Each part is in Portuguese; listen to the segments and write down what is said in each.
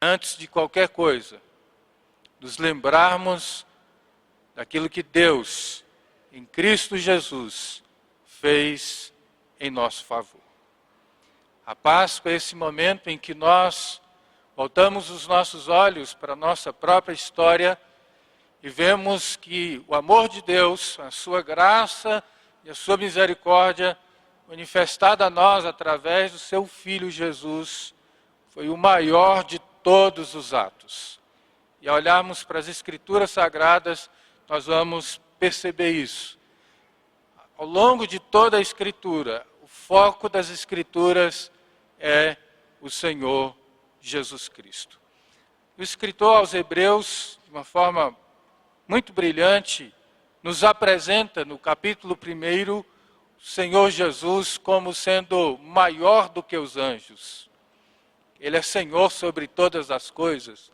antes de qualquer coisa, nos lembrarmos daquilo que Deus, em Cristo Jesus, fez em nosso favor. A Páscoa é esse momento em que nós voltamos os nossos olhos para a nossa própria história e vemos que o amor de Deus, a sua graça e a sua misericórdia manifestada a nós através do seu filho Jesus, foi o maior de todos os atos. E ao olharmos para as escrituras sagradas, nós vamos perceber isso. Ao longo de toda a escritura, o foco das escrituras é o Senhor Jesus Cristo. O escritor aos Hebreus, de uma forma muito brilhante, nos apresenta no capítulo 1 o Senhor Jesus como sendo maior do que os anjos. Ele é Senhor sobre todas as coisas.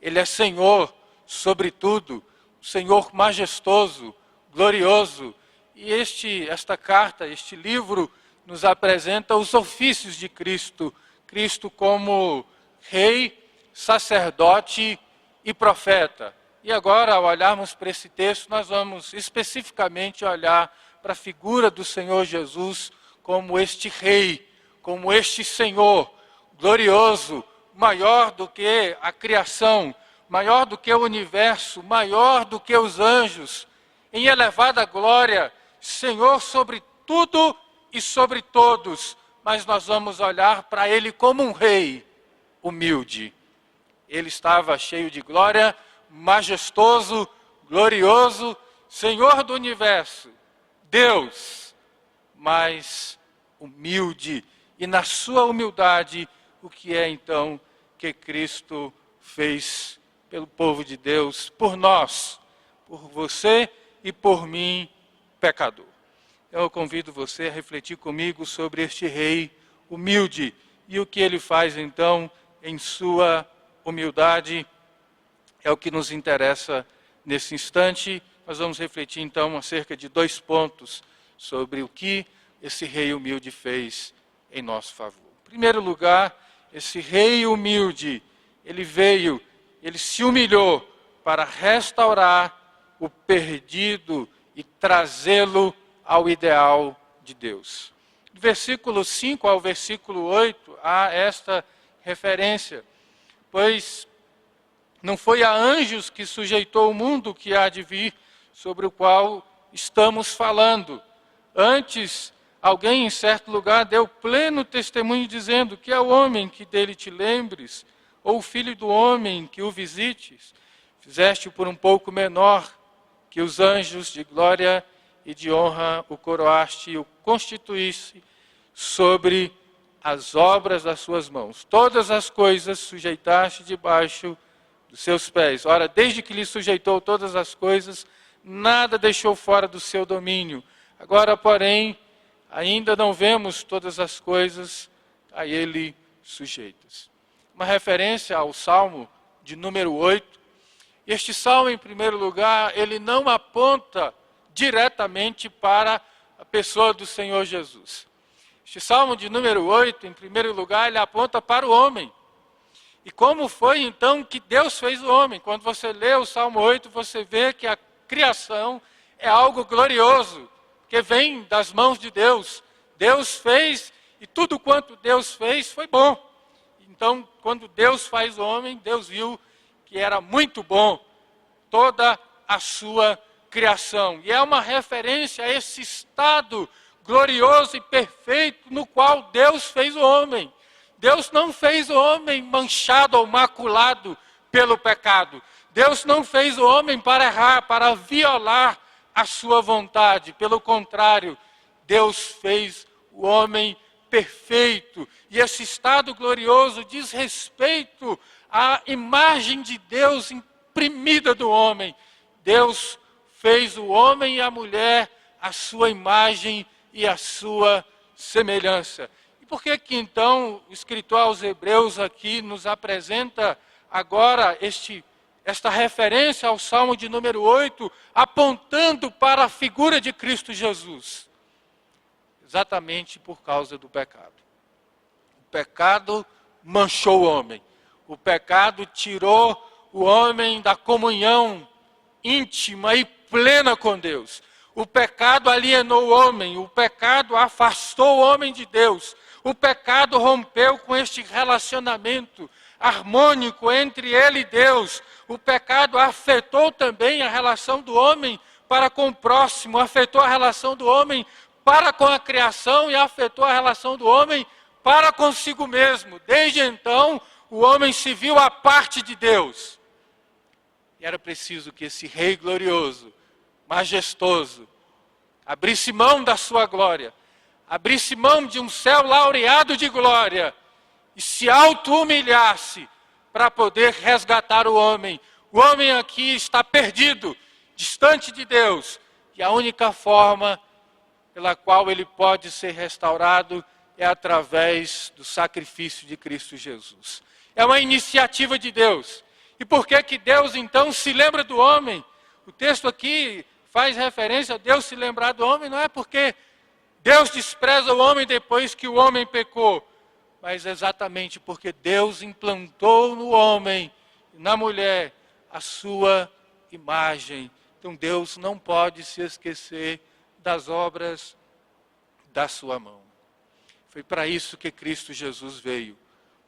Ele é Senhor sobre tudo, Senhor majestoso, glorioso. E este esta carta, este livro nos apresenta os ofícios de Cristo, Cristo como rei, sacerdote e profeta. E agora, ao olharmos para esse texto, nós vamos especificamente olhar para a figura do Senhor Jesus como este rei, como este Senhor glorioso, maior do que a criação, maior do que o universo, maior do que os anjos, em elevada glória, Senhor sobre tudo e sobre todos, mas nós vamos olhar para ele como um rei humilde. Ele estava cheio de glória, majestoso, glorioso, Senhor do universo, Deus, mas humilde, e na sua humildade, o que é então que Cristo fez pelo povo de Deus, por nós, por você e por mim, pecador. Eu convido você a refletir comigo sobre este rei humilde e o que ele faz então em sua humildade. É o que nos interessa nesse instante. Nós vamos refletir então acerca de dois pontos sobre o que esse rei humilde fez em nosso favor. Em primeiro lugar, esse rei humilde, ele veio, ele se humilhou para restaurar o perdido e trazê-lo ao ideal de Deus. Do versículo 5 ao versículo 8 há esta referência, pois não foi a anjos que sujeitou o mundo que há de vir, sobre o qual estamos falando. Antes, alguém em certo lugar deu pleno testemunho dizendo que é o homem que dele te lembres, ou o filho do homem que o visites. Fizeste-o por um pouco menor que os anjos de glória e de honra o coroaste e o constituísse sobre as obras das suas mãos. Todas as coisas sujeitaste debaixo dos seus pés. Ora, desde que lhe sujeitou todas as coisas, nada deixou fora do seu domínio. Agora, porém, ainda não vemos todas as coisas a ele sujeitas. Uma referência ao Salmo de número 8. Este salmo, em primeiro lugar, ele não aponta diretamente para a pessoa do Senhor Jesus. Este salmo de número 8, em primeiro lugar, ele aponta para o homem. E como foi então que Deus fez o homem? Quando você lê o Salmo 8, você vê que a criação é algo glorioso, que vem das mãos de Deus. Deus fez e tudo quanto Deus fez foi bom. Então, quando Deus faz o homem, Deus viu que era muito bom toda a sua criação. E é uma referência a esse estado glorioso e perfeito no qual Deus fez o homem. Deus não fez o homem manchado ou maculado pelo pecado. Deus não fez o homem para errar, para violar a sua vontade. Pelo contrário, Deus fez o homem perfeito. E esse estado glorioso diz respeito à imagem de Deus imprimida do homem. Deus fez o homem e a mulher a sua imagem e a sua semelhança. E por que que então o escritor aos Hebreus aqui nos apresenta agora este esta referência ao Salmo de número 8, apontando para a figura de Cristo Jesus? Exatamente por causa do pecado. O pecado manchou o homem. O pecado tirou o homem da comunhão íntima e plena com Deus. O pecado alienou o homem, o pecado afastou o homem de Deus. O pecado rompeu com este relacionamento harmônico entre ele e Deus. O pecado afetou também a relação do homem para com o próximo, afetou a relação do homem para com a criação e afetou a relação do homem para consigo mesmo. Desde então, o homem se viu à parte de Deus. E era preciso que esse rei glorioso, majestoso, abrisse mão da sua glória, abrisse mão de um céu laureado de glória e se auto-humilhasse para poder resgatar o homem. O homem aqui está perdido, distante de Deus, e a única forma pela qual ele pode ser restaurado é através do sacrifício de Cristo Jesus. É uma iniciativa de Deus. E por que que Deus então se lembra do homem? O texto aqui faz referência a Deus se lembrar do homem, não é porque Deus despreza o homem depois que o homem pecou, mas exatamente porque Deus implantou no homem, na mulher, a sua imagem. Então Deus não pode se esquecer das obras da sua mão. Foi para isso que Cristo Jesus veio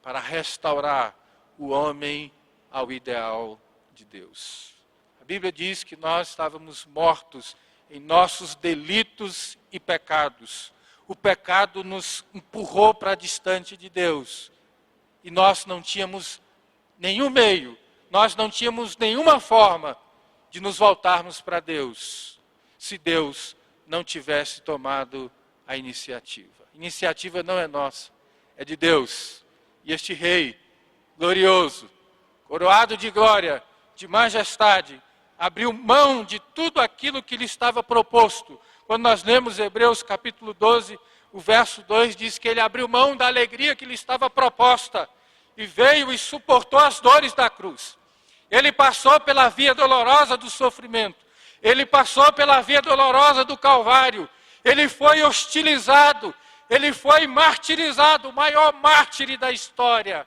para restaurar o homem ao ideal de Deus. A Bíblia diz que nós estávamos mortos em nossos delitos e pecados. O pecado nos empurrou para distante de Deus. E nós não tínhamos nenhum meio, nós não tínhamos nenhuma forma de nos voltarmos para Deus, se Deus não tivesse tomado a iniciativa. Iniciativa não é nossa, é de Deus. E este rei glorioso, coroado de glória, de majestade, abriu mão de tudo aquilo que lhe estava proposto. Quando nós lemos Hebreus capítulo 12, o verso 2 diz que ele abriu mão da alegria que lhe estava proposta e veio e suportou as dores da cruz. Ele passou pela via dolorosa do sofrimento. Ele passou pela via dolorosa do Calvário. Ele foi hostilizado. Ele foi martirizado, o maior mártir da história.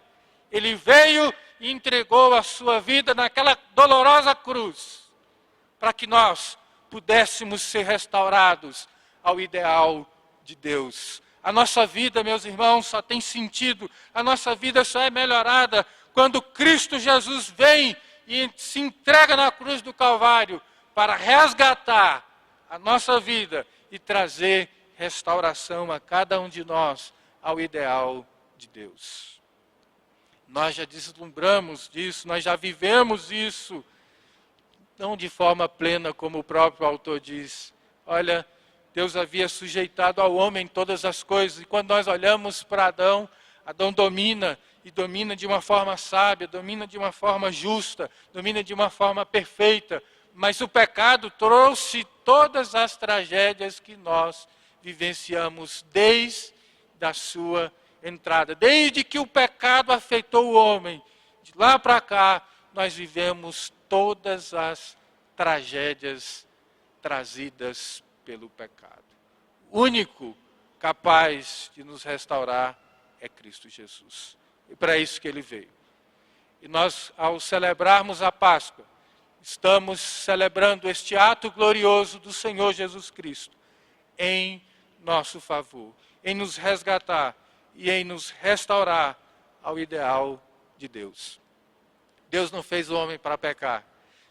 Ele veio e entregou a sua vida naquela dolorosa cruz, para que nós pudéssemos ser restaurados ao ideal de Deus. A nossa vida, meus irmãos, só tem sentido, a nossa vida só é melhorada quando Cristo Jesus vem e se entrega na cruz do Calvário para resgatar a nossa vida e trazer restauração a cada um de nós ao ideal de Deus. Nós já deslumbramos disso, nós já vivemos isso, não de forma plena, como o próprio autor diz. Olha, Deus havia sujeitado ao homem todas as coisas, e quando nós olhamos para Adão, Adão domina e domina de uma forma sábia, domina de uma forma justa, domina de uma forma perfeita, mas o pecado trouxe todas as tragédias que nós vivenciamos desde a sua entrada. Desde que o pecado afetou o homem, de lá para cá, nós vivemos todas as tragédias trazidas pelo pecado. O único capaz de nos restaurar é Cristo Jesus. E para isso que ele veio. E nós, ao celebrarmos a Páscoa, estamos celebrando este ato glorioso do Senhor Jesus Cristo em nosso favor, em nos resgatar e em nos restaurar ao ideal de Deus. Deus não fez o homem para pecar.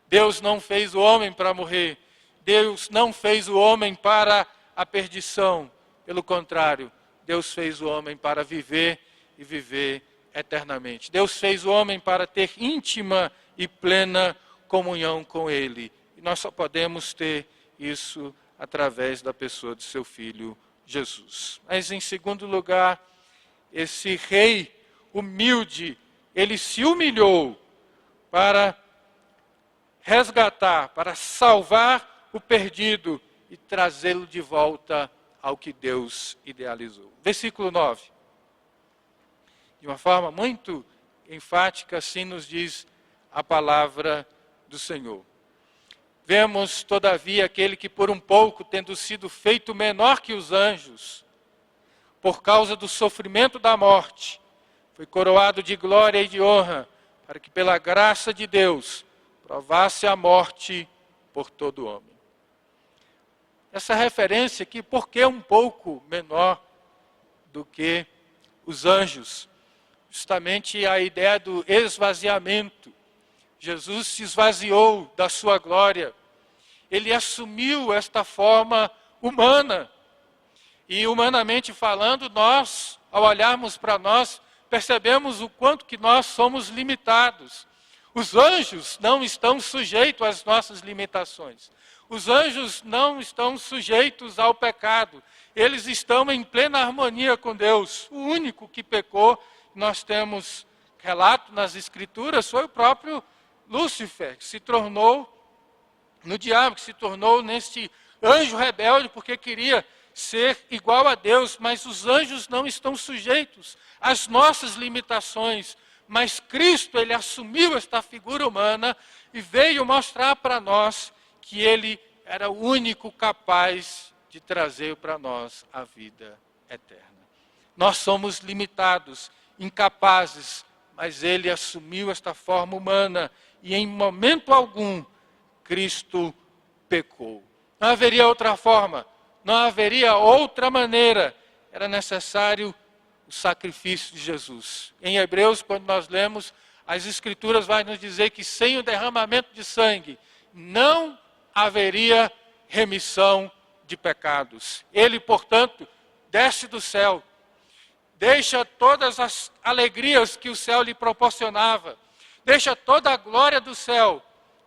Deus não fez o homem para morrer. Deus não fez o homem para a perdição. Pelo contrário, Deus fez o homem para viver e viver eternamente. Deus fez o homem para ter íntima e plena comunhão com Ele. E nós só podemos ter isso através da pessoa de seu Filho Jesus. Mas, em segundo lugar, esse rei humilde, ele se humilhou para resgatar, para salvar o perdido e trazê-lo de volta ao que Deus idealizou. Versículo 9 de uma forma muito enfática, assim nos diz a palavra do Senhor. Vemos, todavia, aquele que, por um pouco, tendo sido feito menor que os anjos, por causa do sofrimento da morte, foi coroado de glória e de honra, para que pela graça de Deus provasse a morte por todo homem. Essa referência aqui, porque é um pouco menor do que os anjos, justamente a ideia do esvaziamento. Jesus se esvaziou da sua glória. Ele assumiu esta forma humana. E humanamente falando, nós, ao olharmos para nós, percebemos o quanto que nós somos limitados. Os anjos não estão sujeitos às nossas limitações. Os anjos não estão sujeitos ao pecado. Eles estão em plena harmonia com Deus. O único que pecou, nós temos relato nas Escrituras, foi o próprio Lúcifer, que se tornou no diabo, que se tornou neste anjo rebelde, porque queria ser igual a Deus, mas os anjos não estão sujeitos às nossas limitações. Mas Cristo, ele assumiu esta figura humana e veio mostrar para nós que ele era o único capaz de trazer para nós a vida eterna. Nós somos limitados, incapazes, mas ele assumiu esta forma humana e em momento algum Cristo pecou. Não haveria outra forma, não haveria outra maneira. Era necessário o sacrifício de Jesus. Em Hebreus, quando nós lemos, as Escrituras vai nos dizer que sem o derramamento de sangue não haveria remissão de pecados. Ele, portanto, desce do céu, deixa todas as alegrias que o céu lhe proporcionava, deixa toda a glória do céu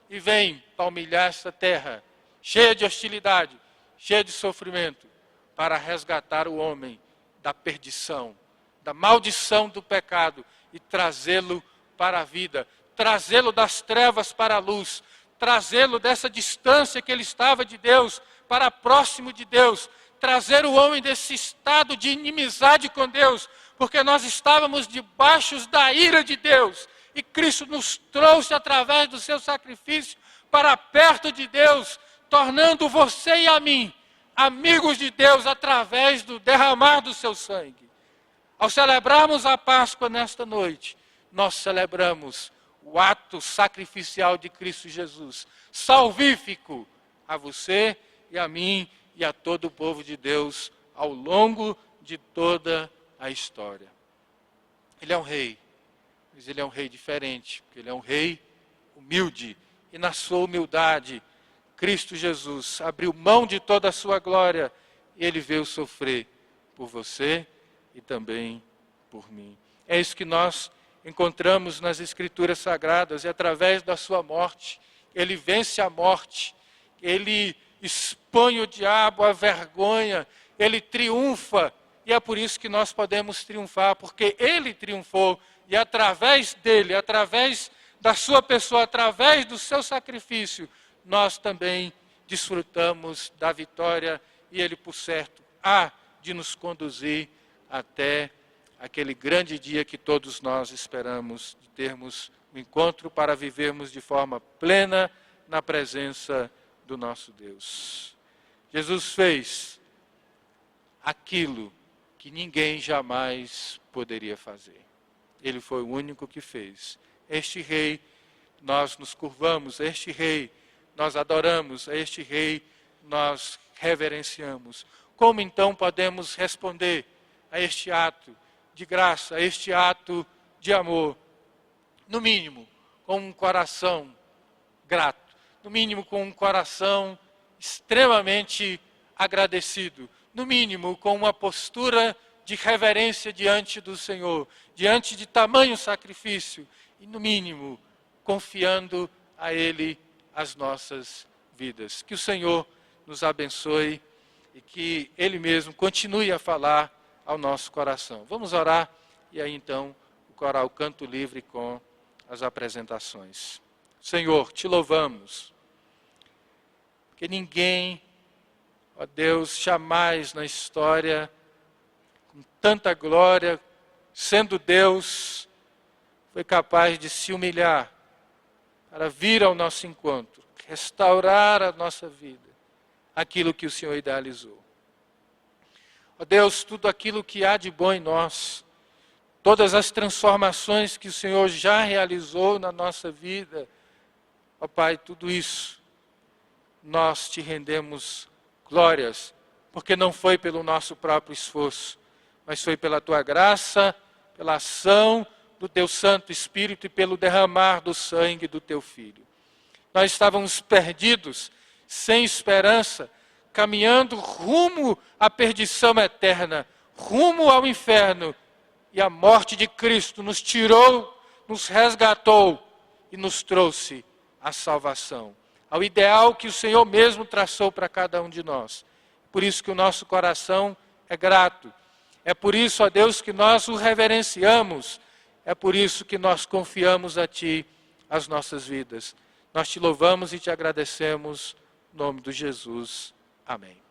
e vem para humilhar esta terra cheia de hostilidade, cheia de sofrimento, para resgatar o homem da perdição, da maldição do pecado e trazê-lo para a vida, trazê-lo das trevas para a luz, trazê-lo dessa distância que ele estava de Deus para próximo de Deus, trazer o homem desse estado de inimizade com Deus, porque nós estávamos debaixo da ira de Deus e Cristo nos trouxe através do seu sacrifício para perto de Deus, tornando você e a mim amigos de Deus através do derramar do seu sangue. Ao celebrarmos a Páscoa nesta noite, nós celebramos o ato sacrificial de Cristo Jesus, salvífico a você e a mim e a todo o povo de Deus ao longo de toda a história. Ele é um rei, mas ele é um rei diferente, porque ele é um rei humilde e na sua humildade Cristo Jesus abriu mão de toda a sua glória e ele veio sofrer por você e também por mim. É isso que nós encontramos nas Escrituras Sagradas, e através da sua morte, ele vence a morte, ele expõe o diabo à vergonha, ele triunfa, e é por isso que nós podemos triunfar, porque ele triunfou, e através dele, através da sua pessoa, através do seu sacrifício, nós também desfrutamos da vitória e Ele, por certo, há de nos conduzir até aquele grande dia que todos nós esperamos de termos um encontro para vivermos de forma plena na presença do nosso Deus. Jesus fez aquilo que ninguém jamais poderia fazer. Ele foi o único que fez. Este rei, nós nos curvamos, este rei nós adoramos a este Rei, nós reverenciamos. Como então podemos responder a este ato de graça, a este ato de amor? No mínimo, com um coração grato, no mínimo, com um coração extremamente agradecido, no mínimo, com uma postura de reverência diante do Senhor, diante de tamanho sacrifício, e no mínimo, confiando a Ele as nossas vidas. Que o Senhor nos abençoe e que Ele mesmo continue a falar ao nosso coração. Vamos orar e aí então o coral Canto Livre com as apresentações. Senhor, te louvamos, porque ninguém, ó Deus, jamais na história, com tanta glória, sendo Deus, foi capaz de se humilhar para vir ao nosso encontro, restaurar a nossa vida, aquilo que o Senhor idealizou. Ó Deus, tudo aquilo que há de bom em nós, todas as transformações que o Senhor já realizou na nossa vida. Ó Pai, tudo isso, nós te rendemos glórias, porque não foi pelo nosso próprio esforço, mas foi pela tua graça, pela ação do teu Santo Espírito e pelo derramar do sangue do teu Filho. Nós estávamos perdidos, sem esperança, caminhando rumo à perdição eterna, rumo ao inferno, e a morte de Cristo nos tirou, nos resgatou e nos trouxe a salvação, ao ideal que o Senhor mesmo traçou para cada um de nós. Por isso que o nosso coração é grato. É por isso, ó Deus, que nós o reverenciamos é por isso que nós confiamos a Ti as nossas vidas. Nós te louvamos e te agradecemos. Em nome de Jesus. Amém.